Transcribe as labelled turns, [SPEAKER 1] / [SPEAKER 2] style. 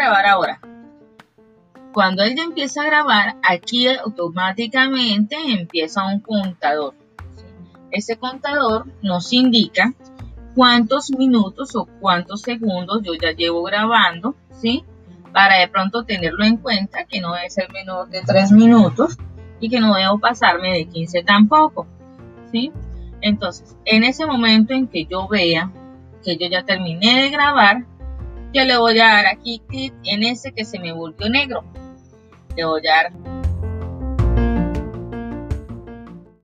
[SPEAKER 1] grabar ahora. Cuando ella empieza a grabar, aquí automáticamente empieza un contador. Ese contador nos indica cuántos minutos o cuántos segundos yo ya llevo grabando, ¿sí? Para de pronto tenerlo en cuenta que no debe ser menor de 3 minutos y que no debo pasarme de 15 tampoco, ¿sí? Entonces, en ese momento en que yo vea que yo ya terminé de grabar, yo le voy a dar aquí clic en ese que se me volvió negro. Le voy a dar